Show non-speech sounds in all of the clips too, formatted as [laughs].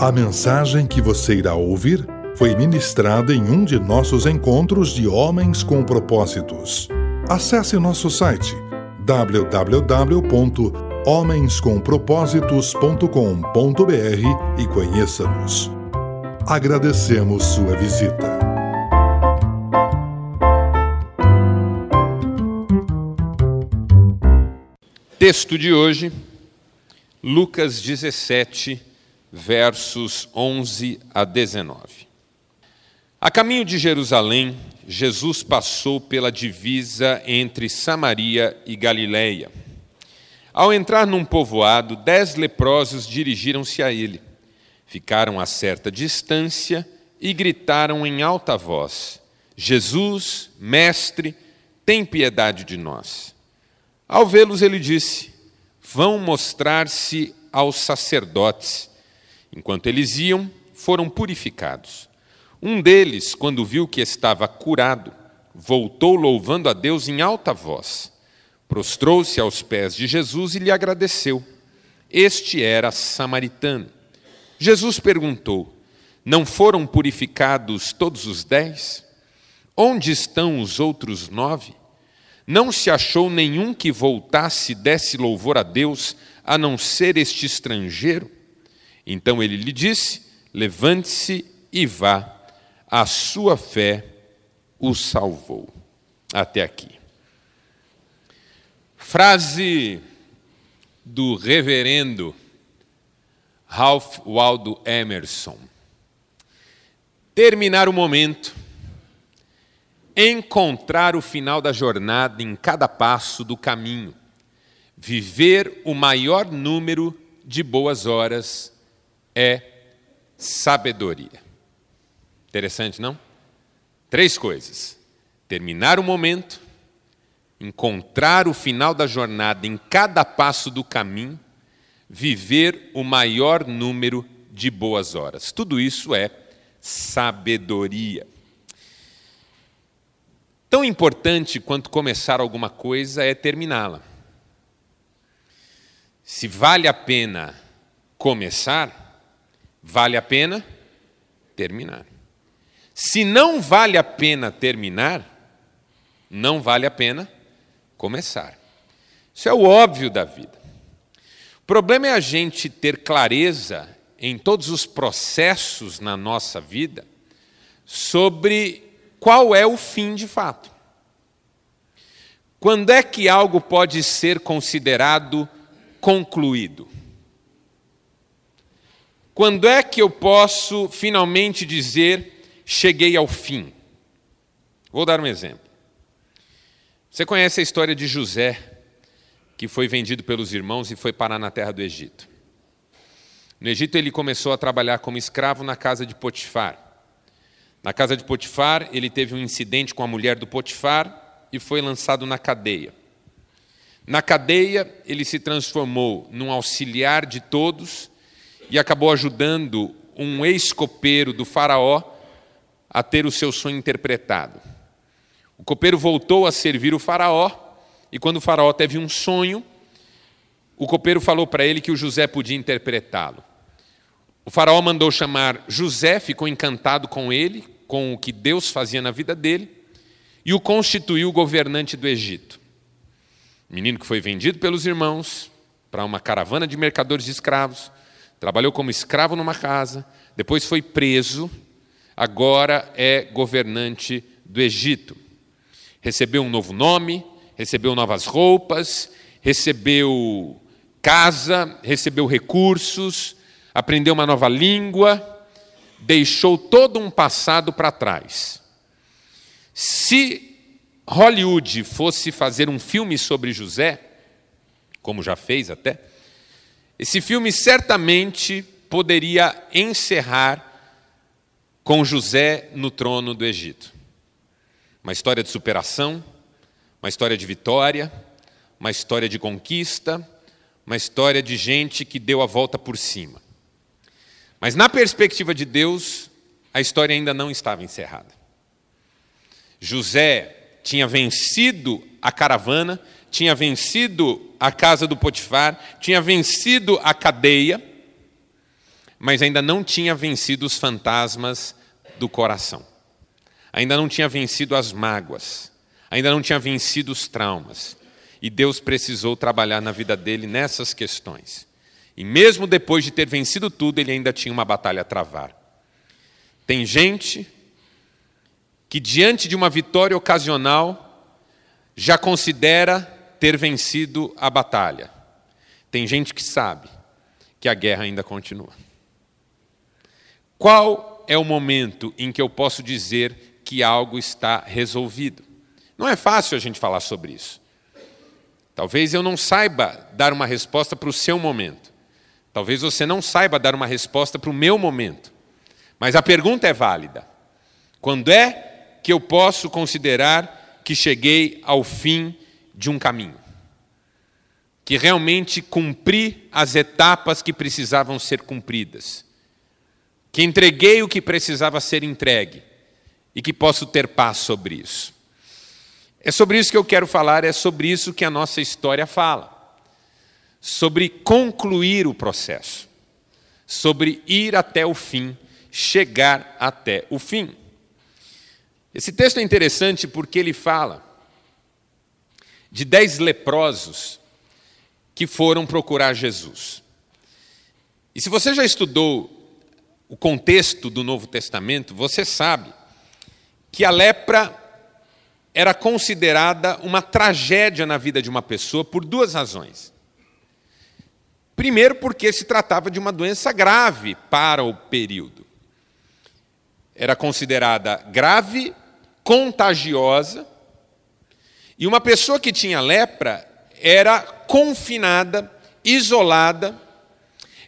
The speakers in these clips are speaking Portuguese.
A mensagem que você irá ouvir foi ministrada em um de nossos encontros de Homens com Propósitos. Acesse nosso site www.homenscompropósitos.com.br e conheça-nos. Agradecemos sua visita. Texto de hoje, Lucas 17, versos 11 a 19. A caminho de Jerusalém, Jesus passou pela divisa entre Samaria e Galiléia. Ao entrar num povoado, dez leprosos dirigiram-se a ele. Ficaram a certa distância e gritaram em alta voz: Jesus, mestre, tem piedade de nós. Ao vê-los, ele disse: Vão mostrar-se aos sacerdotes. Enquanto eles iam, foram purificados. Um deles, quando viu que estava curado, voltou louvando a Deus em alta voz. Prostrou-se aos pés de Jesus e lhe agradeceu. Este era samaritano. Jesus perguntou: Não foram purificados todos os dez? Onde estão os outros nove? Não se achou nenhum que voltasse e desse louvor a Deus, a não ser este estrangeiro? Então ele lhe disse: Levante-se e vá, a sua fé o salvou. Até aqui. Frase do reverendo Ralph Waldo Emerson. Terminar o momento encontrar o final da jornada em cada passo do caminho, viver o maior número de boas horas é sabedoria. Interessante, não? Três coisas: terminar o momento, encontrar o final da jornada em cada passo do caminho, viver o maior número de boas horas. Tudo isso é sabedoria. Tão importante quanto começar alguma coisa é terminá-la. Se vale a pena começar, vale a pena terminar. Se não vale a pena terminar, não vale a pena começar. Isso é o óbvio da vida. O problema é a gente ter clareza em todos os processos na nossa vida sobre qual é o fim de fato. Quando é que algo pode ser considerado concluído? Quando é que eu posso finalmente dizer cheguei ao fim? Vou dar um exemplo. Você conhece a história de José, que foi vendido pelos irmãos e foi parar na terra do Egito. No Egito, ele começou a trabalhar como escravo na casa de Potifar. Na casa de Potifar, ele teve um incidente com a mulher do Potifar e foi lançado na cadeia. Na cadeia, ele se transformou num auxiliar de todos e acabou ajudando um ex-copeiro do Faraó a ter o seu sonho interpretado. O copeiro voltou a servir o Faraó e, quando o Faraó teve um sonho, o copeiro falou para ele que o José podia interpretá-lo. O faraó mandou chamar José, ficou encantado com ele, com o que Deus fazia na vida dele, e o constituiu governante do Egito. Menino que foi vendido pelos irmãos para uma caravana de mercadores de escravos, trabalhou como escravo numa casa, depois foi preso, agora é governante do Egito. Recebeu um novo nome, recebeu novas roupas, recebeu casa, recebeu recursos, aprendeu uma nova língua, deixou todo um passado para trás. Se Hollywood fosse fazer um filme sobre José, como já fez até, esse filme certamente poderia encerrar com José no trono do Egito. Uma história de superação, uma história de vitória, uma história de conquista, uma história de gente que deu a volta por cima. Mas na perspectiva de Deus, a história ainda não estava encerrada. José tinha vencido a caravana, tinha vencido a casa do Potifar, tinha vencido a cadeia, mas ainda não tinha vencido os fantasmas do coração. Ainda não tinha vencido as mágoas. Ainda não tinha vencido os traumas. E Deus precisou trabalhar na vida dele nessas questões. E mesmo depois de ter vencido tudo, ele ainda tinha uma batalha a travar. Tem gente que, diante de uma vitória ocasional, já considera ter vencido a batalha. Tem gente que sabe que a guerra ainda continua. Qual é o momento em que eu posso dizer que algo está resolvido? Não é fácil a gente falar sobre isso. Talvez eu não saiba dar uma resposta para o seu momento. Talvez você não saiba dar uma resposta para o meu momento. Mas a pergunta é válida. Quando é que eu posso considerar que cheguei ao fim de um caminho? Que realmente cumpri as etapas que precisavam ser cumpridas? que entreguei o que precisava ser entregue e que posso ter paz sobre isso. É sobre isso que eu quero falar, é sobre isso que a nossa história fala. Sobre concluir o processo, sobre ir até o fim, chegar até o fim. Esse texto é interessante porque ele fala de dez leprosos que foram procurar Jesus. E se você já estudou o contexto do Novo Testamento, você sabe que a lepra era considerada uma tragédia na vida de uma pessoa por duas razões. Primeiro, porque se tratava de uma doença grave para o período. Era considerada grave, contagiosa, e uma pessoa que tinha lepra era confinada, isolada,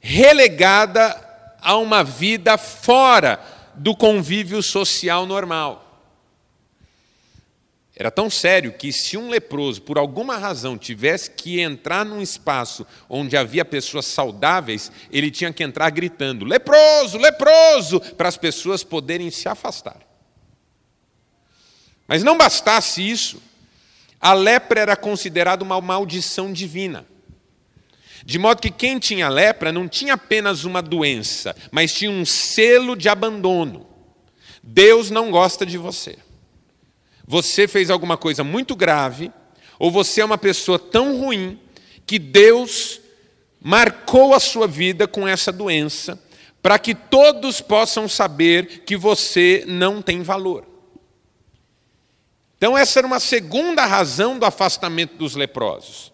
relegada a uma vida fora do convívio social normal. Era tão sério que, se um leproso, por alguma razão, tivesse que entrar num espaço onde havia pessoas saudáveis, ele tinha que entrar gritando: leproso, leproso, para as pessoas poderem se afastar. Mas não bastasse isso, a lepra era considerada uma maldição divina. De modo que quem tinha lepra não tinha apenas uma doença, mas tinha um selo de abandono. Deus não gosta de você. Você fez alguma coisa muito grave, ou você é uma pessoa tão ruim que Deus marcou a sua vida com essa doença, para que todos possam saber que você não tem valor. Então, essa era uma segunda razão do afastamento dos leprosos.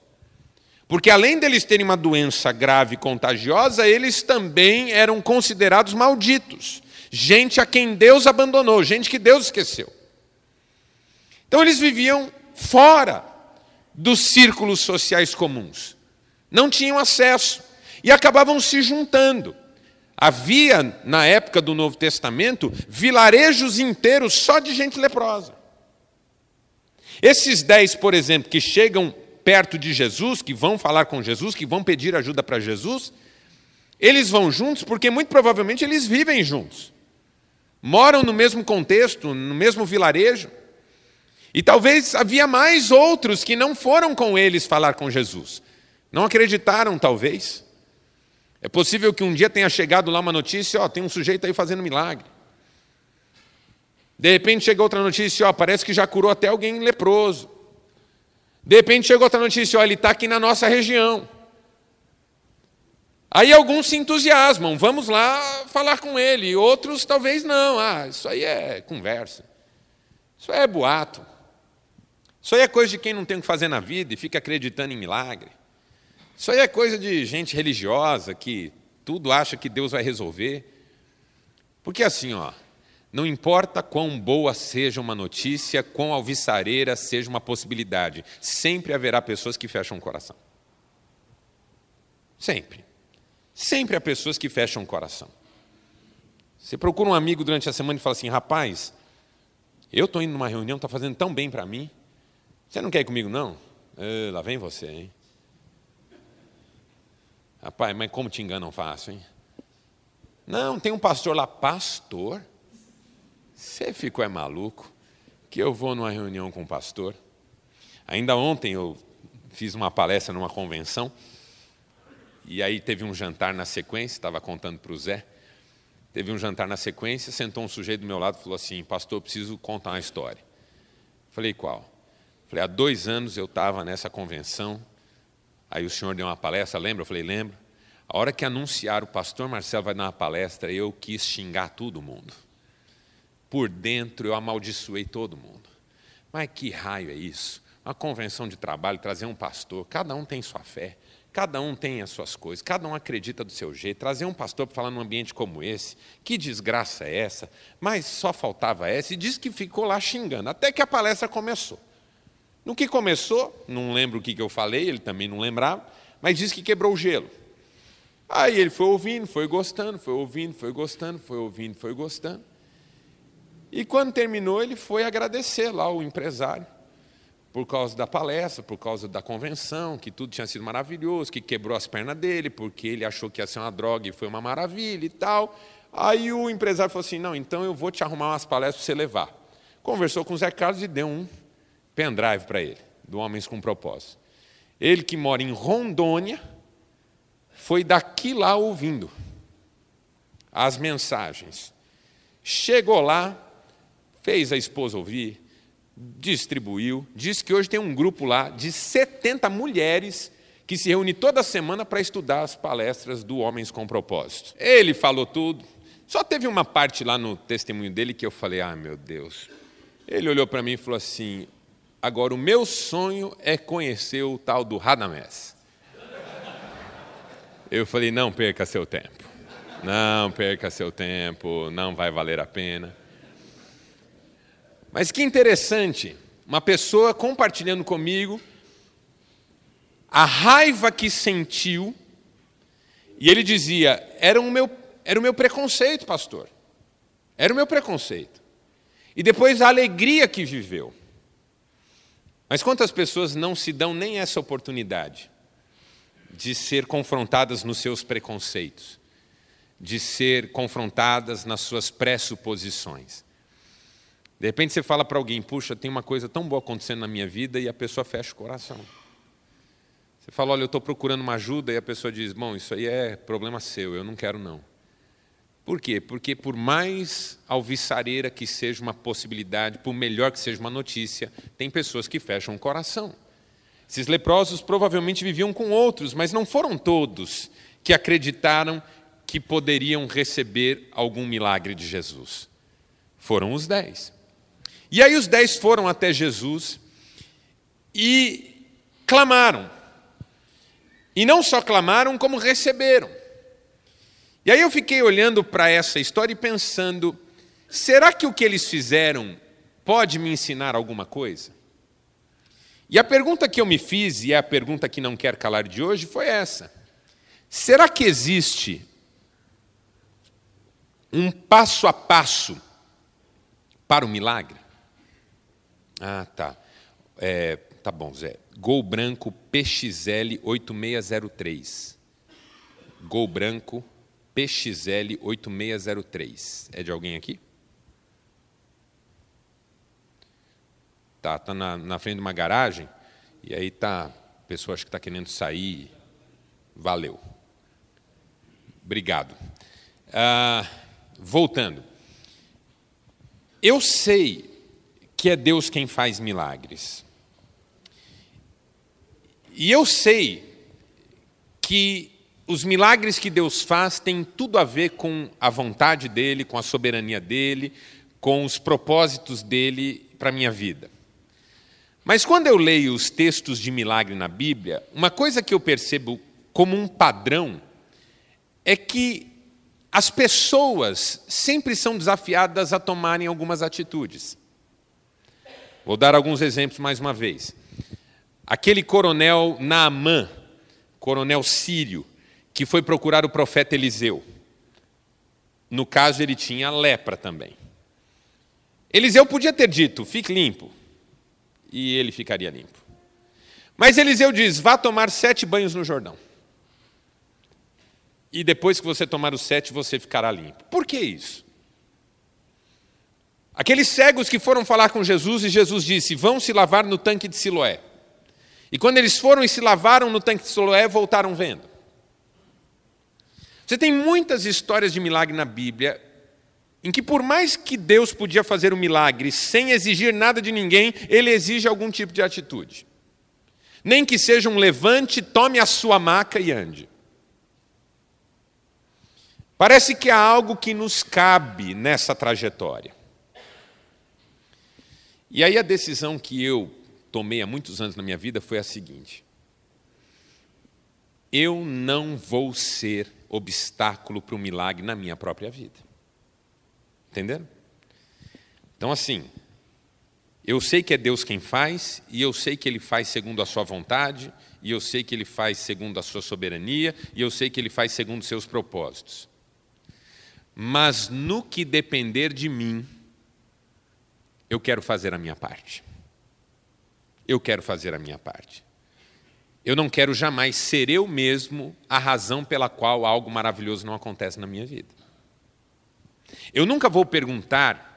Porque além deles terem uma doença grave e contagiosa, eles também eram considerados malditos. Gente a quem Deus abandonou, gente que Deus esqueceu. Então eles viviam fora dos círculos sociais comuns. Não tinham acesso e acabavam se juntando. Havia, na época do Novo Testamento, vilarejos inteiros só de gente leprosa. Esses dez, por exemplo, que chegam perto de Jesus, que vão falar com Jesus, que vão pedir ajuda para Jesus, eles vão juntos porque muito provavelmente eles vivem juntos. Moram no mesmo contexto, no mesmo vilarejo. E talvez havia mais outros que não foram com eles falar com Jesus. Não acreditaram, talvez. É possível que um dia tenha chegado lá uma notícia, ó, tem um sujeito aí fazendo milagre. De repente chega outra notícia, ó, parece que já curou até alguém leproso. De repente chegou outra notícia, olha, ele está aqui na nossa região. Aí alguns se entusiasmam, vamos lá falar com ele, outros talvez não, ah, isso aí é conversa, isso aí é boato, isso aí é coisa de quem não tem o que fazer na vida e fica acreditando em milagre, isso aí é coisa de gente religiosa que tudo acha que Deus vai resolver. Porque assim, ó, não importa quão boa seja uma notícia, quão alvissareira seja uma possibilidade, sempre haverá pessoas que fecham o coração. Sempre. Sempre há pessoas que fecham o coração. Você procura um amigo durante a semana e fala assim: rapaz, eu estou indo numa reunião, está fazendo tão bem para mim. Você não quer ir comigo, não? Ah, lá vem você, hein? Rapaz, mas como te enganam fácil, hein? Não, tem um pastor lá, pastor? Você ficou é maluco que eu vou numa reunião com o pastor? Ainda ontem eu fiz uma palestra numa convenção E aí teve um jantar na sequência, estava contando para o Zé. Teve um jantar na sequência, sentou um sujeito do meu lado e falou assim: Pastor, preciso contar uma história. Falei: Qual? Falei: Há dois anos eu estava nessa convenção, aí o senhor deu uma palestra, lembra? Eu falei: Lembro. A hora que anunciaram o pastor Marcelo vai dar uma palestra, eu quis xingar todo mundo. Por dentro eu amaldiçoei todo mundo. Mas que raio é isso? Uma convenção de trabalho, trazer um pastor, cada um tem sua fé. Cada um tem as suas coisas, cada um acredita do seu jeito. Trazer um pastor para falar num ambiente como esse, que desgraça é essa? Mas só faltava essa, e disse que ficou lá xingando, até que a palestra começou. No que começou, não lembro o que eu falei, ele também não lembrava, mas disse que quebrou o gelo. Aí ele foi ouvindo, foi gostando, foi ouvindo, foi gostando, foi ouvindo, foi gostando. E quando terminou, ele foi agradecer lá o empresário por causa da palestra, por causa da convenção, que tudo tinha sido maravilhoso, que quebrou as pernas dele, porque ele achou que ia ser uma droga e foi uma maravilha e tal. Aí o empresário falou assim: não, então eu vou te arrumar umas palestras para você levar. Conversou com o Zé Carlos e deu um pendrive para ele, do Homens com Propósito. Ele que mora em Rondônia, foi daqui lá ouvindo as mensagens. Chegou lá, fez a esposa ouvir, distribuiu, disse que hoje tem um grupo lá de 70 mulheres que se reúne toda semana para estudar as palestras do Homens com Propósito. Ele falou tudo. Só teve uma parte lá no testemunho dele que eu falei: "Ah, meu Deus". Ele olhou para mim e falou assim: "Agora o meu sonho é conhecer o tal do Radamés". Eu falei: "Não perca seu tempo. Não perca seu tempo, não vai valer a pena". Mas que interessante, uma pessoa compartilhando comigo a raiva que sentiu, e ele dizia: era o meu, era o meu preconceito, pastor. Era o meu preconceito. E depois a alegria que viveu. Mas quantas pessoas não se dão nem essa oportunidade de ser confrontadas nos seus preconceitos, de ser confrontadas nas suas pressuposições? De repente você fala para alguém, puxa, tem uma coisa tão boa acontecendo na minha vida e a pessoa fecha o coração. Você fala, olha, eu estou procurando uma ajuda e a pessoa diz, bom, isso aí é problema seu, eu não quero não. Por quê? Porque por mais alvissareira que seja uma possibilidade, por melhor que seja uma notícia, tem pessoas que fecham o coração. Esses leprosos provavelmente viviam com outros, mas não foram todos que acreditaram que poderiam receber algum milagre de Jesus. Foram os dez. E aí os dez foram até Jesus e clamaram. E não só clamaram, como receberam. E aí eu fiquei olhando para essa história e pensando: será que o que eles fizeram pode me ensinar alguma coisa? E a pergunta que eu me fiz, e é a pergunta que não quer calar de hoje, foi essa: será que existe um passo a passo para o milagre? Ah, tá. É, tá bom, Zé. Gol branco PXL 8603. Gol branco PXL 8603. É de alguém aqui? Tá, tá na, na frente de uma garagem e aí tá pessoa acho que está querendo sair. Valeu. Obrigado. Ah, voltando. Eu sei que é Deus quem faz milagres. E eu sei que os milagres que Deus faz têm tudo a ver com a vontade dele, com a soberania dele, com os propósitos dele para a minha vida. Mas quando eu leio os textos de milagre na Bíblia, uma coisa que eu percebo como um padrão é que as pessoas sempre são desafiadas a tomarem algumas atitudes. Vou dar alguns exemplos mais uma vez. Aquele coronel Naamã, coronel sírio, que foi procurar o profeta Eliseu. No caso, ele tinha lepra também. Eliseu podia ter dito: fique limpo, e ele ficaria limpo. Mas Eliseu diz: vá tomar sete banhos no Jordão. E depois que você tomar os sete, você ficará limpo. Por que isso? Aqueles cegos que foram falar com Jesus e Jesus disse: Vão se lavar no tanque de Siloé. E quando eles foram e se lavaram no tanque de Siloé, voltaram vendo. Você tem muitas histórias de milagre na Bíblia em que, por mais que Deus podia fazer um milagre sem exigir nada de ninguém, ele exige algum tipo de atitude. Nem que seja um levante, tome a sua maca e ande. Parece que há algo que nos cabe nessa trajetória. E aí a decisão que eu tomei há muitos anos na minha vida foi a seguinte: eu não vou ser obstáculo para o milagre na minha própria vida. Entenderam? Então, assim, eu sei que é Deus quem faz, e eu sei que Ele faz segundo a Sua vontade, e eu sei que Ele faz segundo a Sua soberania, e eu sei que Ele faz segundo os seus propósitos. Mas no que depender de mim, eu quero fazer a minha parte. Eu quero fazer a minha parte. Eu não quero jamais ser eu mesmo a razão pela qual algo maravilhoso não acontece na minha vida. Eu nunca vou perguntar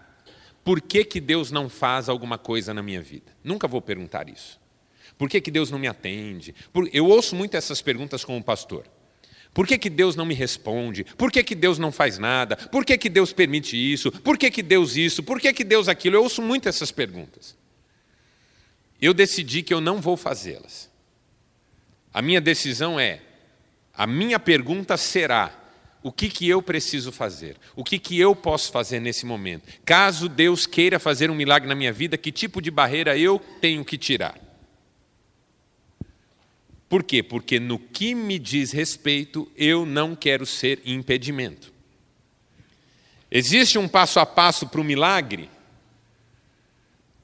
por que, que Deus não faz alguma coisa na minha vida. Nunca vou perguntar isso. Por que, que Deus não me atende? Eu ouço muito essas perguntas como pastor. Por que, que Deus não me responde? Por que, que Deus não faz nada? Por que, que Deus permite isso? Por que, que Deus isso? Por que, que Deus aquilo? Eu ouço muito essas perguntas. Eu decidi que eu não vou fazê-las. A minha decisão é: a minha pergunta será: o que, que eu preciso fazer? O que, que eu posso fazer nesse momento? Caso Deus queira fazer um milagre na minha vida, que tipo de barreira eu tenho que tirar? Por quê? Porque no que me diz respeito, eu não quero ser impedimento. Existe um passo a passo para o milagre?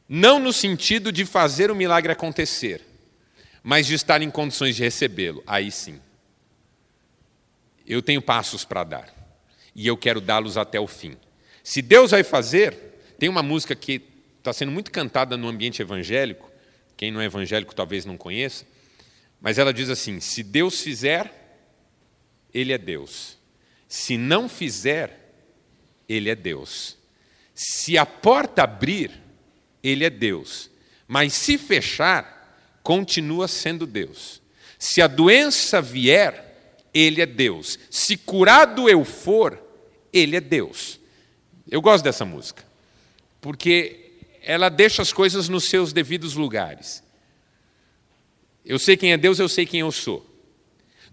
Não no sentido de fazer o milagre acontecer, mas de estar em condições de recebê-lo. Aí sim. Eu tenho passos para dar e eu quero dá-los até o fim. Se Deus vai fazer, tem uma música que está sendo muito cantada no ambiente evangélico, quem não é evangélico talvez não conheça, mas ela diz assim: se Deus fizer, Ele é Deus. Se não fizer, Ele é Deus. Se a porta abrir, Ele é Deus. Mas se fechar, continua sendo Deus. Se a doença vier, ele é Deus. Se curado eu for, Ele é Deus. Eu gosto dessa música, porque ela deixa as coisas nos seus devidos lugares. Eu sei quem é Deus, eu sei quem eu sou.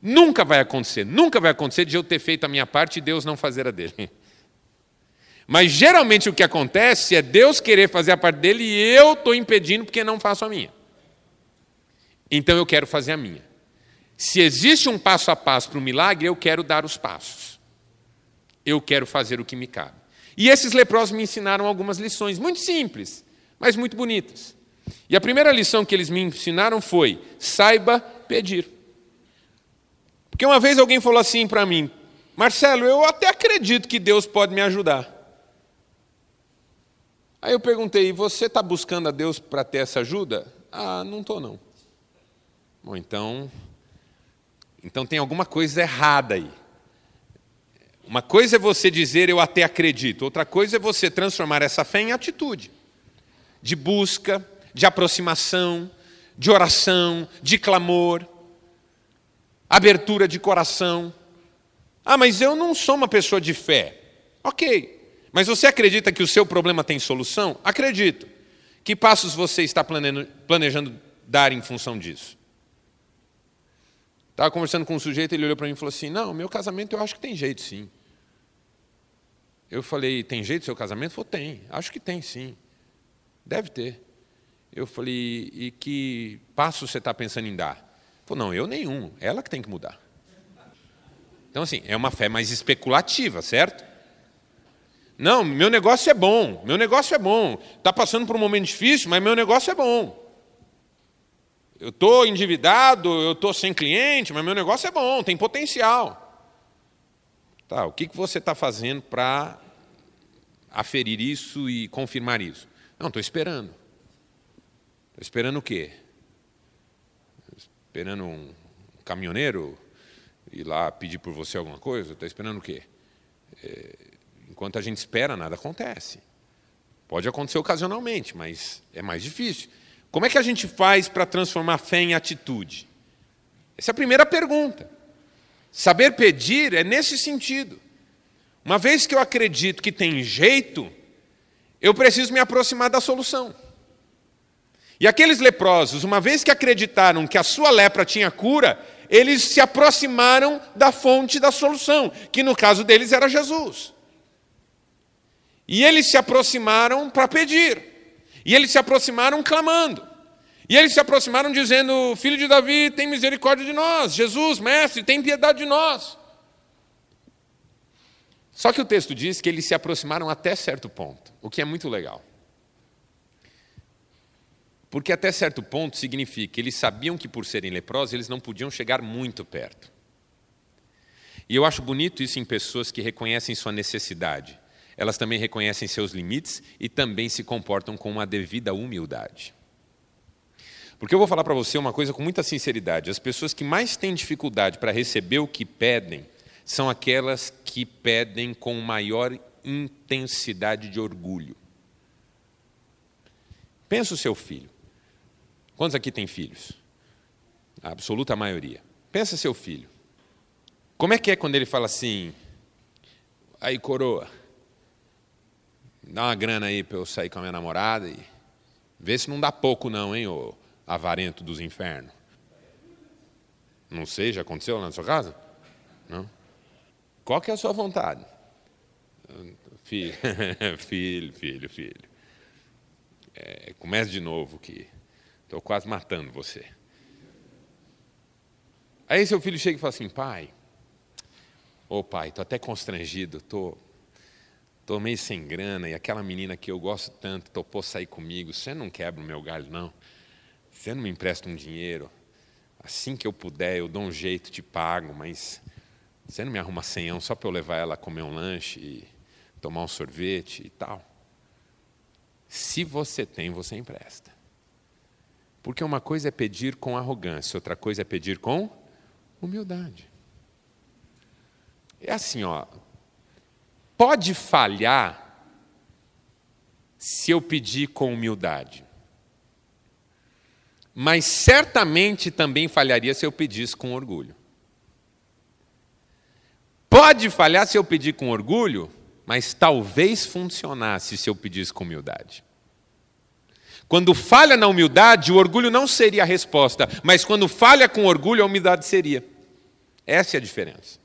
Nunca vai acontecer, nunca vai acontecer de eu ter feito a minha parte e Deus não fazer a dele. [laughs] Mas geralmente o que acontece é Deus querer fazer a parte dele e eu estou impedindo porque não faço a minha. Então eu quero fazer a minha. Se existe um passo a passo para o milagre, eu quero dar os passos. Eu quero fazer o que me cabe. E esses leprosos me ensinaram algumas lições, muito simples, mas muito bonitas. E a primeira lição que eles me ensinaram foi: saiba pedir. Porque uma vez alguém falou assim para mim: Marcelo, eu até acredito que Deus pode me ajudar. Aí eu perguntei: você está buscando a Deus para ter essa ajuda? Ah, não estou não. Bom, então então tem alguma coisa errada aí. Uma coisa é você dizer eu até acredito, outra coisa é você transformar essa fé em atitude de busca, de aproximação, de oração, de clamor, abertura de coração. Ah, mas eu não sou uma pessoa de fé. Ok, mas você acredita que o seu problema tem solução? Acredito. Que passos você está planejando dar em função disso? Estava conversando com um sujeito, ele olhou para mim e falou assim: Não, meu casamento eu acho que tem jeito sim. Eu falei: Tem jeito seu casamento? Ele falou: Tem, acho que tem sim. Deve ter. Eu falei: E que passo você está pensando em dar? Ele falou: Não, eu nenhum, ela que tem que mudar. Então, assim, é uma fé mais especulativa, certo? Não, meu negócio é bom, meu negócio é bom. Está passando por um momento difícil, mas meu negócio é bom. Eu estou endividado, eu estou sem cliente, mas meu negócio é bom, tem potencial. Tá, o que, que você está fazendo para aferir isso e confirmar isso? Não, estou esperando. Estou esperando o quê? Esperando um caminhoneiro ir lá pedir por você alguma coisa? Estou esperando o quê? É, enquanto a gente espera, nada acontece. Pode acontecer ocasionalmente, mas é mais difícil. Como é que a gente faz para transformar fé em atitude? Essa é a primeira pergunta. Saber pedir é nesse sentido. Uma vez que eu acredito que tem jeito, eu preciso me aproximar da solução. E aqueles leprosos, uma vez que acreditaram que a sua lepra tinha cura, eles se aproximaram da fonte da solução, que no caso deles era Jesus. E eles se aproximaram para pedir. E eles se aproximaram clamando. E eles se aproximaram dizendo: Filho de Davi, tem misericórdia de nós. Jesus, mestre, tem piedade de nós. Só que o texto diz que eles se aproximaram até certo ponto, o que é muito legal. Porque até certo ponto significa que eles sabiam que por serem leprosos eles não podiam chegar muito perto. E eu acho bonito isso em pessoas que reconhecem sua necessidade. Elas também reconhecem seus limites e também se comportam com uma devida humildade. Porque eu vou falar para você uma coisa com muita sinceridade: as pessoas que mais têm dificuldade para receber o que pedem são aquelas que pedem com maior intensidade de orgulho. Pensa o seu filho. Quantos aqui têm filhos? A absoluta maioria. Pensa seu filho. Como é que é quando ele fala assim: aí coroa, dá uma grana aí para eu sair com a minha namorada e vê se não dá pouco não, hein, ô avarento dos infernos. Não sei, já aconteceu lá na sua casa? Não? Qual que é a sua vontade? Filho, [laughs] filho, filho, filho. É, comece de novo que Estou quase matando você. Aí seu filho chega e fala assim, pai, ô oh, pai, estou até constrangido, estou tô, tô meio sem grana, e aquela menina que eu gosto tanto topou sair comigo, você não quebra o meu galho, não. Você não me empresta um dinheiro. Assim que eu puder, eu dou um jeito, te pago, mas você não me arruma senhão só para eu levar ela a comer um lanche e tomar um sorvete e tal. Se você tem, você empresta. Porque uma coisa é pedir com arrogância, outra coisa é pedir com humildade. É assim, ó. Pode falhar se eu pedir com humildade. Mas certamente também falharia se eu pedisse com orgulho. Pode falhar se eu pedir com orgulho, mas talvez funcionasse se eu pedisse com humildade. Quando falha na humildade, o orgulho não seria a resposta, mas quando falha com orgulho, a humildade seria. Essa é a diferença.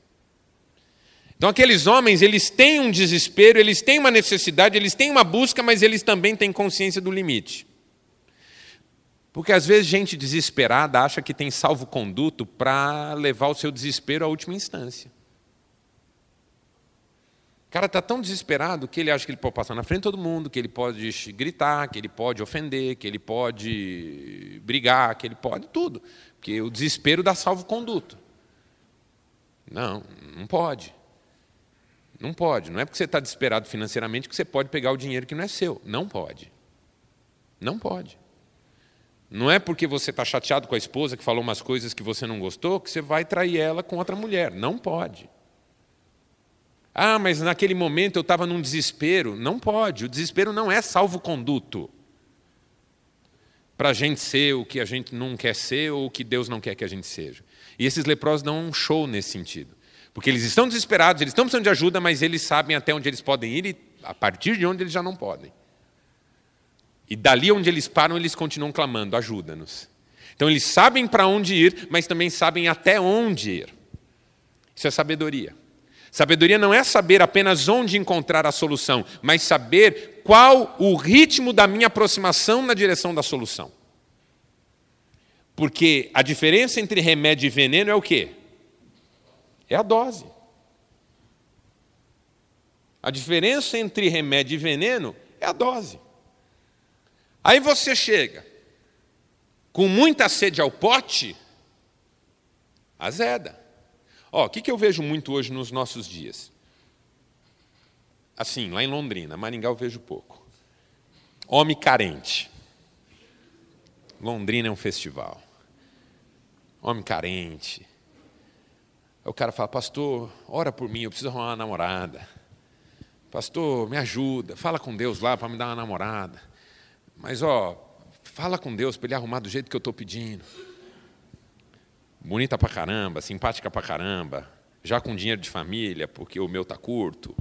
Então, aqueles homens, eles têm um desespero, eles têm uma necessidade, eles têm uma busca, mas eles também têm consciência do limite. Porque às vezes gente desesperada acha que tem salvo-conduto para levar o seu desespero à última instância. O cara está tão desesperado que ele acha que ele pode passar na frente de todo mundo, que ele pode gritar, que ele pode ofender, que ele pode brigar, que ele pode tudo. Porque o desespero dá salvo-conduto. Não, não pode. Não pode. Não é porque você está desesperado financeiramente que você pode pegar o dinheiro que não é seu. Não pode. Não pode. Não é porque você está chateado com a esposa que falou umas coisas que você não gostou que você vai trair ela com outra mulher. Não pode. Ah, mas naquele momento eu estava num desespero. Não pode, o desespero não é salvo-conduto para a gente ser o que a gente não quer ser ou o que Deus não quer que a gente seja. E esses leprosos dão um show nesse sentido. Porque eles estão desesperados, eles estão precisando de ajuda, mas eles sabem até onde eles podem ir e a partir de onde eles já não podem. E dali onde eles param, eles continuam clamando: ajuda-nos. Então eles sabem para onde ir, mas também sabem até onde ir. Isso é sabedoria. Sabedoria não é saber apenas onde encontrar a solução, mas saber qual o ritmo da minha aproximação na direção da solução. Porque a diferença entre remédio e veneno é o quê? É a dose. A diferença entre remédio e veneno é a dose. Aí você chega com muita sede ao pote, azeda. Ó, o que, que eu vejo muito hoje nos nossos dias? Assim, lá em Londrina, Maringá eu vejo pouco. Homem carente. Londrina é um festival. Homem carente. Aí o cara fala, pastor, ora por mim, eu preciso arrumar uma namorada. Pastor, me ajuda, fala com Deus lá para me dar uma namorada. Mas, ó, fala com Deus para ele arrumar do jeito que eu estou pedindo bonita pra caramba, simpática pra caramba, já com dinheiro de família, porque o meu tá curto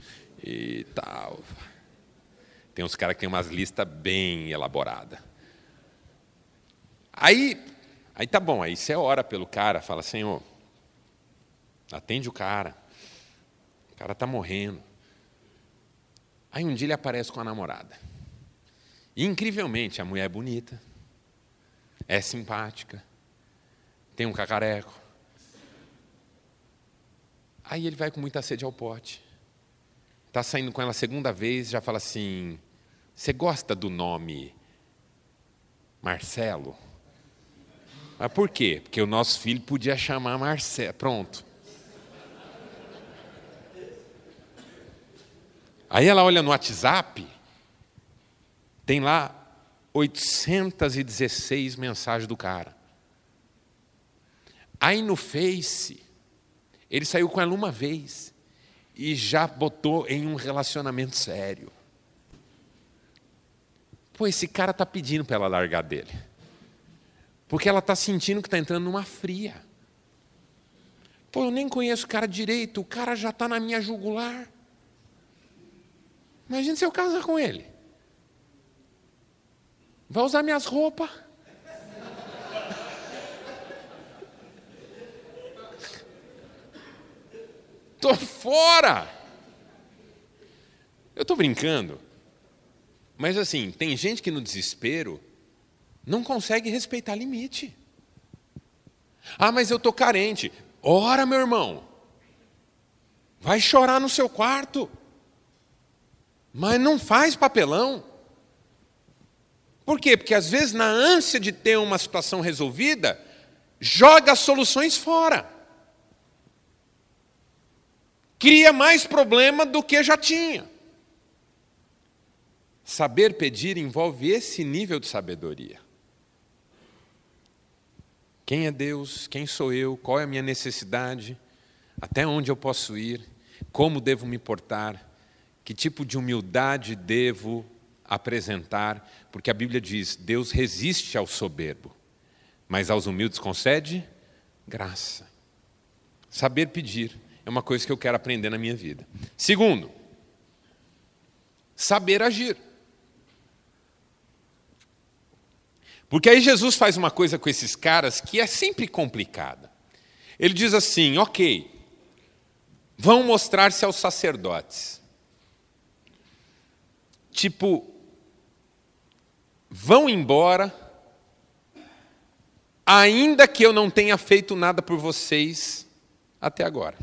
e tal. Tem uns caras que tem umas listas bem elaboradas. Aí, aí tá bom, aí você ora pelo cara, fala, Senhor, atende o cara. O cara está morrendo. Aí um dia ele aparece com a namorada. E, incrivelmente, a mulher é bonita, é simpática, tem um cacareco. Aí ele vai com muita sede ao pote. Está saindo com ela a segunda vez, já fala assim: Você gosta do nome Marcelo? Mas por quê? Porque o nosso filho podia chamar Marcelo. Pronto. Aí ela olha no WhatsApp, tem lá 816 mensagens do cara. Aí no Face, ele saiu com ela uma vez e já botou em um relacionamento sério. Pô, esse cara está pedindo para ela largar dele. Porque ela está sentindo que está entrando numa fria. Pô, eu nem conheço o cara direito, o cara já está na minha jugular. Imagina se eu casar com ele. Vai usar minhas roupas. Tô fora. Eu tô brincando. Mas assim, tem gente que no desespero não consegue respeitar limite. Ah, mas eu tô carente. Ora, meu irmão. Vai chorar no seu quarto. Mas não faz papelão. Por quê? Porque às vezes, na ânsia de ter uma situação resolvida, joga as soluções fora. Cria mais problema do que já tinha. Saber pedir envolve esse nível de sabedoria. Quem é Deus? Quem sou eu? Qual é a minha necessidade? Até onde eu posso ir? Como devo me portar? Que tipo de humildade devo apresentar? Porque a Bíblia diz: Deus resiste ao soberbo, mas aos humildes concede graça. Saber pedir é uma coisa que eu quero aprender na minha vida. Segundo, saber agir. Porque aí Jesus faz uma coisa com esses caras que é sempre complicada. Ele diz assim: ok, vão mostrar-se aos sacerdotes tipo, vão embora, ainda que eu não tenha feito nada por vocês até agora.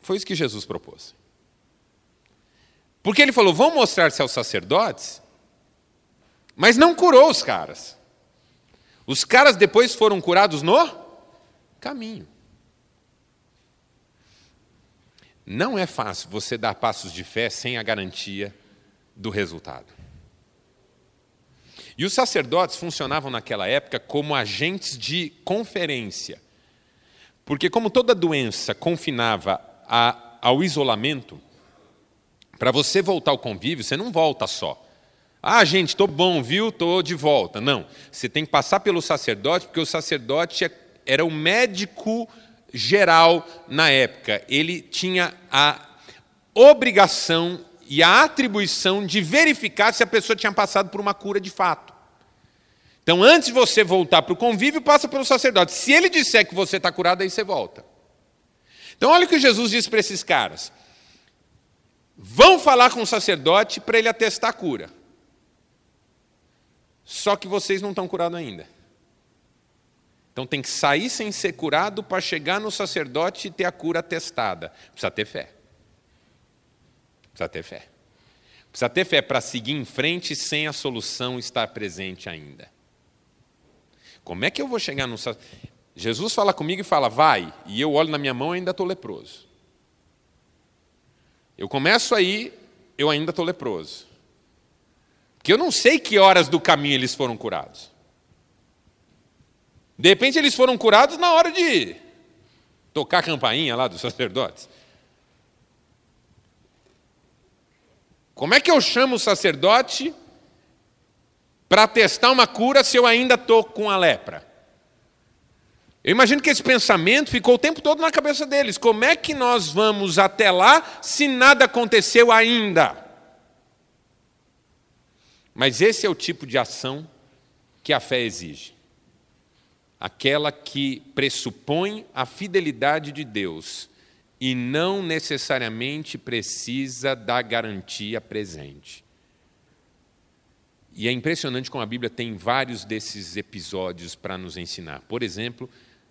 Foi isso que Jesus propôs. Porque ele falou: vão mostrar-se aos sacerdotes, mas não curou os caras. Os caras depois foram curados no caminho. Não é fácil você dar passos de fé sem a garantia do resultado. E os sacerdotes funcionavam naquela época como agentes de conferência. Porque, como toda doença confinava a, ao isolamento, para você voltar ao convívio, você não volta só. Ah, gente, estou bom, viu? Estou de volta. Não. Você tem que passar pelo sacerdote, porque o sacerdote é, era o médico geral na época. Ele tinha a obrigação e a atribuição de verificar se a pessoa tinha passado por uma cura de fato. Então, antes de você voltar para o convívio, passa pelo sacerdote. Se ele disser que você está curado, aí você volta. Então, olha o que Jesus disse para esses caras: vão falar com o sacerdote para ele atestar a cura. Só que vocês não estão curados ainda. Então tem que sair sem ser curado para chegar no sacerdote e ter a cura atestada. Precisa ter fé. Precisa ter fé. Precisa ter fé para seguir em frente sem a solução estar presente ainda. Como é que eu vou chegar no. Jesus fala comigo e fala, vai, e eu olho na minha mão e ainda estou leproso. Eu começo aí, eu ainda estou leproso. Porque eu não sei que horas do caminho eles foram curados. De repente eles foram curados na hora de tocar a campainha lá dos [laughs] sacerdotes. Como é que eu chamo o sacerdote para testar uma cura se eu ainda estou com a lepra? Eu imagino que esse pensamento ficou o tempo todo na cabeça deles. Como é que nós vamos até lá se nada aconteceu ainda? Mas esse é o tipo de ação que a fé exige. Aquela que pressupõe a fidelidade de Deus e não necessariamente precisa da garantia presente. E é impressionante como a Bíblia tem vários desses episódios para nos ensinar. Por exemplo,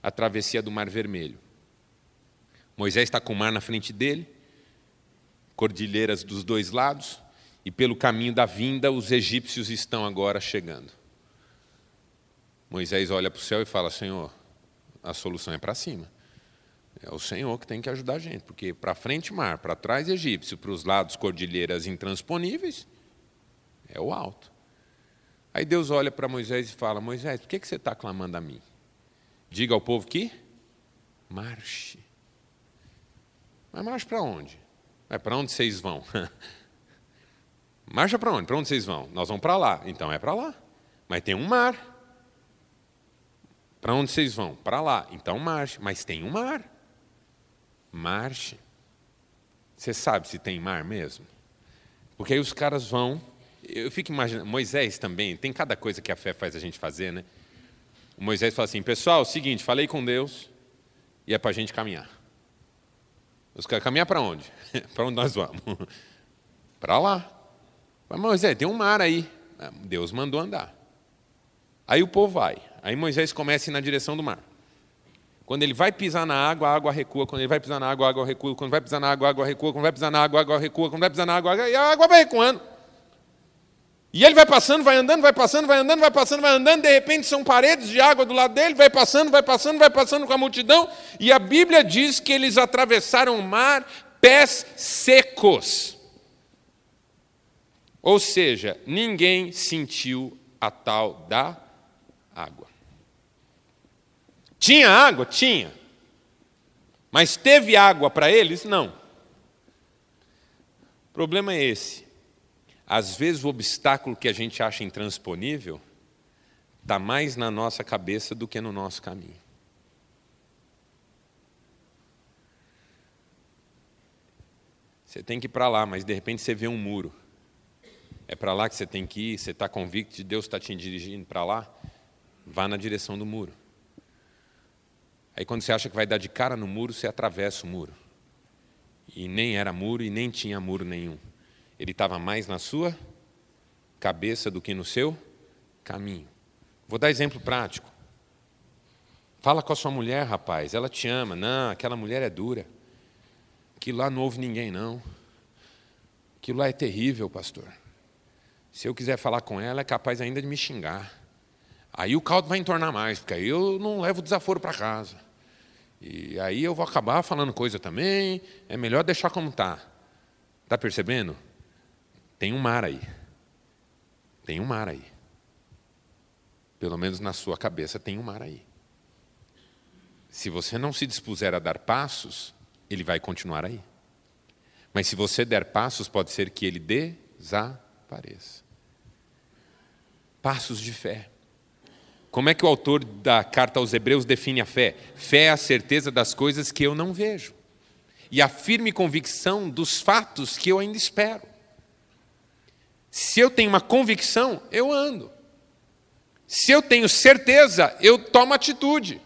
a travessia do Mar Vermelho. Moisés está com o mar na frente dele, cordilheiras dos dois lados, e pelo caminho da vinda os egípcios estão agora chegando. Moisés olha para o céu e fala: Senhor, a solução é para cima. É o Senhor que tem que ajudar a gente, porque para frente mar, para trás egípcio, para os lados cordilheiras intransponíveis, é o alto. Aí Deus olha para Moisés e fala: Moisés, por que, que você está clamando a mim? Diga ao povo que marche. Mas marche para onde? É para onde vocês vão? [laughs] Marcha para onde? Para onde vocês vão? Nós vamos para lá. Então é para lá. Mas tem um mar. Para onde vocês vão? Para lá. Então marche. Mas tem um mar. Marche. Você sabe se tem mar mesmo? Porque aí os caras vão. Eu fico imaginando. Moisés também. Tem cada coisa que a fé faz a gente fazer, né? O Moisés fala assim: pessoal, é seguinte, falei com Deus e é para a gente caminhar. Os caras caminhar para onde? [laughs] para onde nós vamos? [laughs] para lá. Mas Moisés, tem um mar aí. Deus mandou andar. Aí o povo vai. Aí Moisés começa a ir na direção do mar. Quando ele vai pisar na água, a água recua. Quando ele vai pisar na água, a água recua. Quando vai pisar na água, a água recua. Quando vai pisar na água, a água recua. Quando vai pisar na água, a água... e a água vai recuando. E ele vai passando, vai andando, vai passando, vai andando, vai passando, vai andando, de repente são paredes de água do lado dele, vai passando, vai passando, vai passando com a multidão, e a Bíblia diz que eles atravessaram o mar pés secos. Ou seja, ninguém sentiu a tal da água. Tinha água? Tinha. Mas teve água para eles? Não. O problema é esse. Às vezes o obstáculo que a gente acha intransponível está mais na nossa cabeça do que no nosso caminho. Você tem que ir para lá, mas de repente você vê um muro. É para lá que você tem que ir, você está convicto de Deus está te dirigindo para lá, vá na direção do muro. Aí quando você acha que vai dar de cara no muro, você atravessa o muro. E nem era muro e nem tinha muro nenhum. Ele estava mais na sua cabeça do que no seu caminho. Vou dar exemplo prático. Fala com a sua mulher, rapaz, ela te ama. Não, aquela mulher é dura. Aquilo lá não ouve ninguém, não. Aquilo lá é terrível, pastor. Se eu quiser falar com ela, é capaz ainda de me xingar. Aí o caldo vai entornar mais, porque aí eu não levo desaforo para casa. E aí eu vou acabar falando coisa também. É melhor deixar como está. Está percebendo? Tem um mar aí. Tem um mar aí. Pelo menos na sua cabeça tem um mar aí. Se você não se dispuser a dar passos, ele vai continuar aí. Mas se você der passos, pode ser que ele desapareça. Passos de fé. Como é que o autor da carta aos Hebreus define a fé? Fé é a certeza das coisas que eu não vejo e a firme convicção dos fatos que eu ainda espero. Se eu tenho uma convicção, eu ando. Se eu tenho certeza, eu tomo atitude.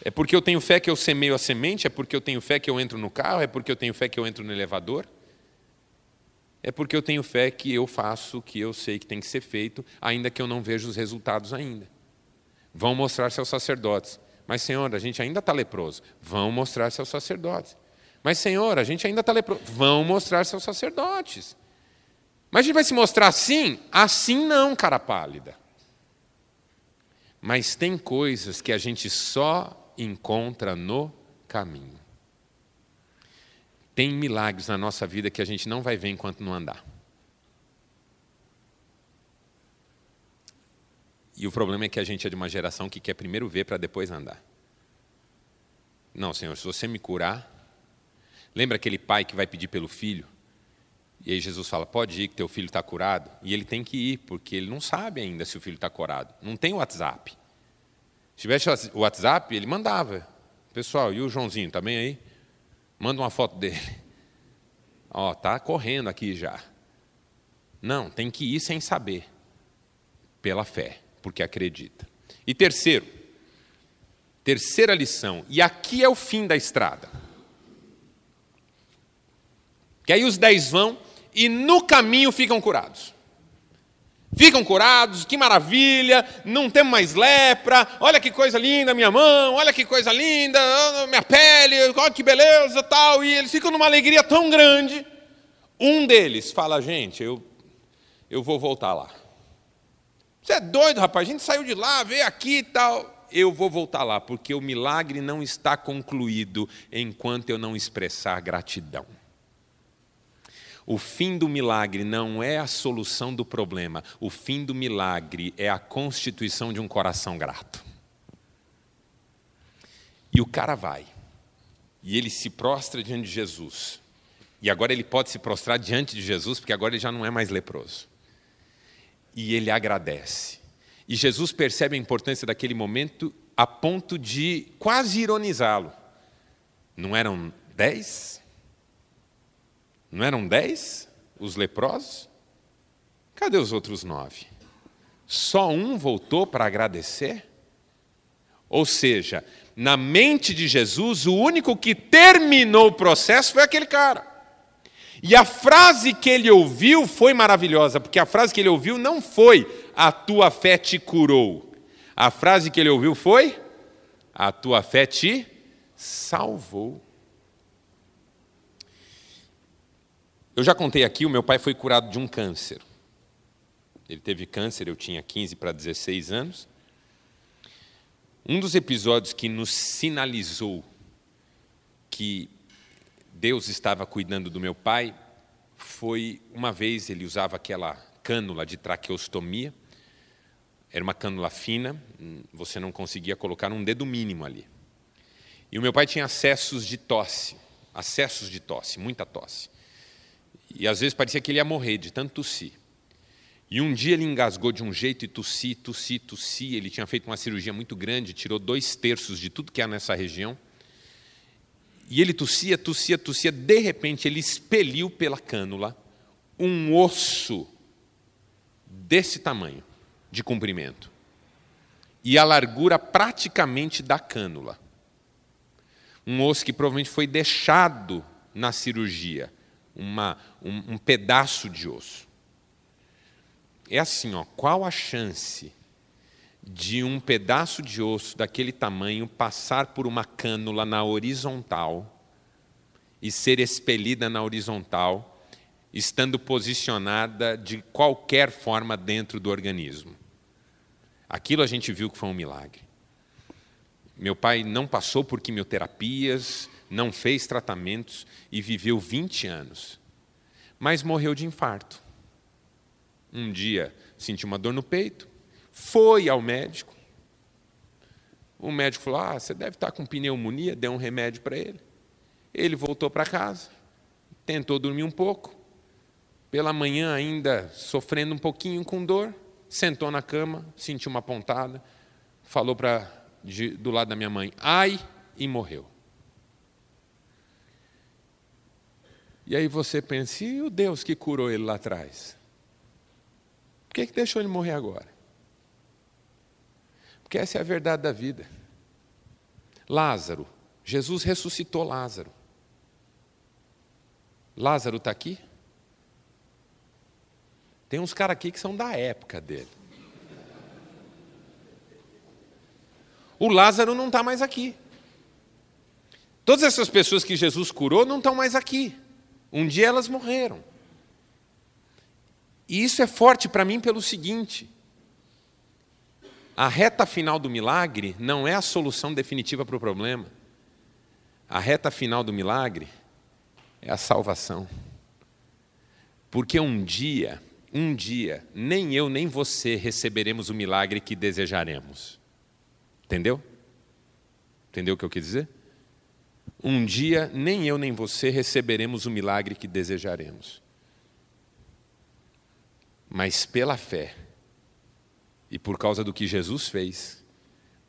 É porque eu tenho fé que eu semeio a semente? É porque eu tenho fé que eu entro no carro? É porque eu tenho fé que eu entro no elevador? É porque eu tenho fé que eu faço o que eu sei que tem que ser feito, ainda que eu não veja os resultados ainda. Vão mostrar-se aos sacerdotes. Mas, Senhor, a gente ainda está leproso. Vão mostrar-se aos sacerdotes. Mas, Senhor, a gente ainda está leproso. Vão mostrar-se aos sacerdotes. Mas a gente vai se mostrar assim? Assim não, cara pálida. Mas tem coisas que a gente só encontra no caminho. Tem milagres na nossa vida que a gente não vai ver enquanto não andar. E o problema é que a gente é de uma geração que quer primeiro ver para depois andar. Não, Senhor, se você me curar, Lembra aquele pai que vai pedir pelo filho? E aí Jesus fala: pode ir, que teu filho está curado. E ele tem que ir, porque ele não sabe ainda se o filho está curado. Não tem WhatsApp. Se tivesse o WhatsApp, ele mandava. Pessoal, e o Joãozinho, também tá aí? Manda uma foto dele. [laughs] Ó, tá correndo aqui já. Não, tem que ir sem saber. Pela fé, porque acredita. E terceiro, terceira lição, e aqui é o fim da estrada. Que aí os dez vão e no caminho ficam curados. Ficam curados, que maravilha, não temos mais lepra, olha que coisa linda minha mão, olha que coisa linda, minha pele, olha que beleza tal. E eles ficam numa alegria tão grande. Um deles fala, gente, eu, eu vou voltar lá. Você é doido, rapaz, a gente saiu de lá, veio aqui e tal. Eu vou voltar lá, porque o milagre não está concluído enquanto eu não expressar gratidão. O fim do milagre não é a solução do problema, o fim do milagre é a constituição de um coração grato. E o cara vai, e ele se prostra diante de Jesus. E agora ele pode se prostrar diante de Jesus, porque agora ele já não é mais leproso. E ele agradece. E Jesus percebe a importância daquele momento a ponto de quase ironizá-lo. Não eram dez? Não eram dez os leprosos? Cadê os outros nove? Só um voltou para agradecer? Ou seja, na mente de Jesus, o único que terminou o processo foi aquele cara. E a frase que ele ouviu foi maravilhosa, porque a frase que ele ouviu não foi a tua fé te curou. A frase que ele ouviu foi a tua fé te salvou. Eu já contei aqui, o meu pai foi curado de um câncer. Ele teve câncer, eu tinha 15 para 16 anos. Um dos episódios que nos sinalizou que Deus estava cuidando do meu pai foi uma vez ele usava aquela cânula de traqueostomia. Era uma cânula fina, você não conseguia colocar um dedo mínimo ali. E o meu pai tinha acessos de tosse, acessos de tosse, muita tosse. E às vezes parecia que ele ia morrer de tanto tossir. E um dia ele engasgou de um jeito e tossi, tossi, tossi. Ele tinha feito uma cirurgia muito grande, tirou dois terços de tudo que há nessa região. E ele tossia, tossia, tossia. De repente ele expeliu pela cânula um osso desse tamanho, de comprimento. E a largura praticamente da cânula. Um osso que provavelmente foi deixado na cirurgia uma, um, um pedaço de osso. É assim, ó, qual a chance de um pedaço de osso daquele tamanho passar por uma cânula na horizontal e ser expelida na horizontal, estando posicionada de qualquer forma dentro do organismo? Aquilo a gente viu que foi um milagre. Meu pai não passou por quimioterapias, não fez tratamentos e viveu 20 anos. Mas morreu de infarto. Um dia sentiu uma dor no peito, foi ao médico. O médico falou: Ah, você deve estar com pneumonia, deu um remédio para ele. Ele voltou para casa, tentou dormir um pouco. Pela manhã, ainda sofrendo um pouquinho com dor, sentou na cama, sentiu uma pontada, falou para do lado da minha mãe: Ai, e morreu. E aí você pensa, e o Deus que curou ele lá atrás? Por que, que deixou ele morrer agora? Porque essa é a verdade da vida. Lázaro, Jesus ressuscitou Lázaro. Lázaro está aqui? Tem uns caras aqui que são da época dele. O Lázaro não está mais aqui. Todas essas pessoas que Jesus curou não estão mais aqui. Um dia elas morreram. E isso é forte para mim pelo seguinte: a reta final do milagre não é a solução definitiva para o problema. A reta final do milagre é a salvação. Porque um dia, um dia, nem eu nem você receberemos o milagre que desejaremos. Entendeu? Entendeu o que eu quis dizer? Um dia nem eu nem você receberemos o milagre que desejaremos. Mas pela fé e por causa do que Jesus fez,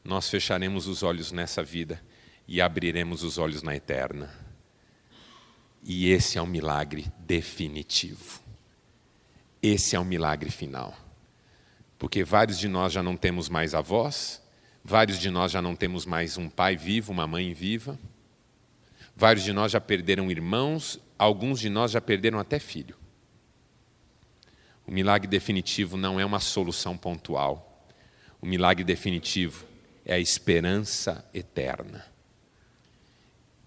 nós fecharemos os olhos nessa vida e abriremos os olhos na eterna. E esse é um milagre definitivo. Esse é um milagre final. Porque vários de nós já não temos mais avós, vários de nós já não temos mais um pai vivo, uma mãe viva, vários de nós já perderam irmãos, alguns de nós já perderam até filho. O milagre definitivo não é uma solução pontual. O milagre definitivo é a esperança eterna.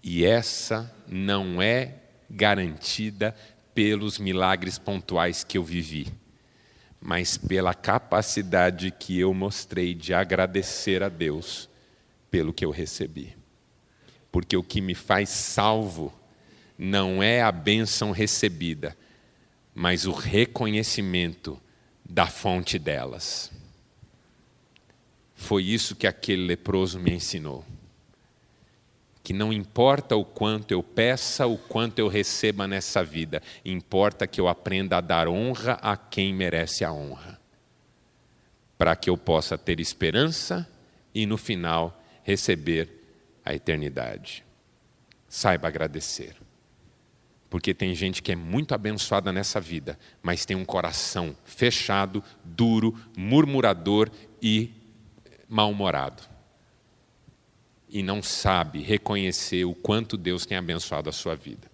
E essa não é garantida pelos milagres pontuais que eu vivi, mas pela capacidade que eu mostrei de agradecer a Deus pelo que eu recebi. Porque o que me faz salvo não é a bênção recebida, mas o reconhecimento da fonte delas. Foi isso que aquele leproso me ensinou. Que não importa o quanto eu peça, o quanto eu receba nessa vida, importa que eu aprenda a dar honra a quem merece a honra, para que eu possa ter esperança e no final receber a eternidade. Saiba agradecer. Porque tem gente que é muito abençoada nessa vida, mas tem um coração fechado, duro, murmurador e mal-humorado. E não sabe reconhecer o quanto Deus tem abençoado a sua vida.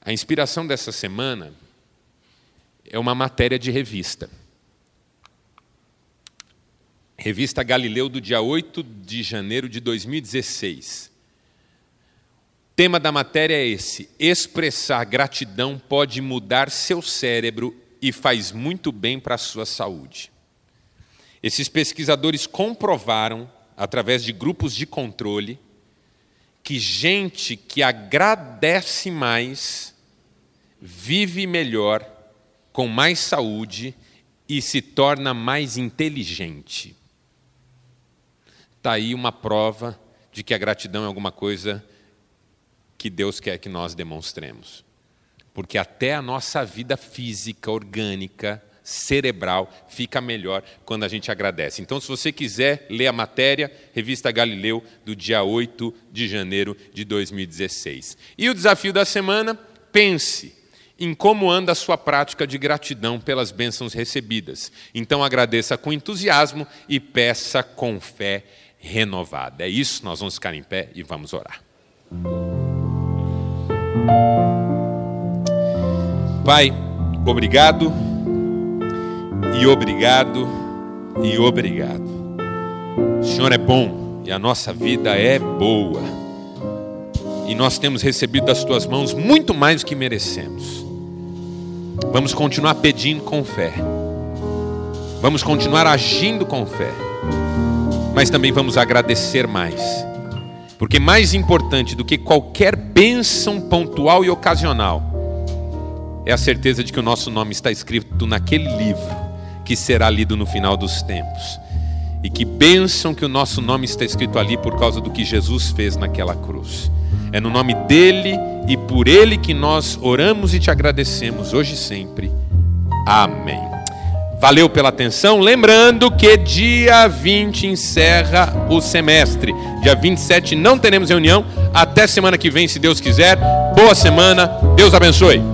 A inspiração dessa semana é uma matéria de revista. Revista Galileu, do dia 8 de janeiro de 2016. Tema da matéria é esse: expressar gratidão pode mudar seu cérebro e faz muito bem para a sua saúde. Esses pesquisadores comprovaram, através de grupos de controle, que gente que agradece mais vive melhor, com mais saúde e se torna mais inteligente. Está aí uma prova de que a gratidão é alguma coisa que Deus quer que nós demonstremos. Porque até a nossa vida física, orgânica, cerebral fica melhor quando a gente agradece. Então, se você quiser ler a matéria, Revista Galileu, do dia 8 de janeiro de 2016. E o desafio da semana? Pense em como anda a sua prática de gratidão pelas bênçãos recebidas. Então, agradeça com entusiasmo e peça com fé renovada. É isso, nós vamos ficar em pé e vamos orar. Pai, obrigado e obrigado e obrigado. O Senhor é bom e a nossa vida é boa. E nós temos recebido das tuas mãos muito mais do que merecemos. Vamos continuar pedindo com fé. Vamos continuar agindo com fé. Mas também vamos agradecer mais porque mais importante do que qualquer bênção pontual e ocasional é a certeza de que o nosso nome está escrito naquele livro que será lido no final dos tempos. E que bênção que o nosso nome está escrito ali por causa do que Jesus fez naquela cruz. É no nome dele e por ele que nós oramos e te agradecemos hoje e sempre. Amém. Valeu pela atenção. Lembrando que dia 20 encerra o semestre. Dia 27 não teremos reunião. Até semana que vem, se Deus quiser. Boa semana. Deus abençoe.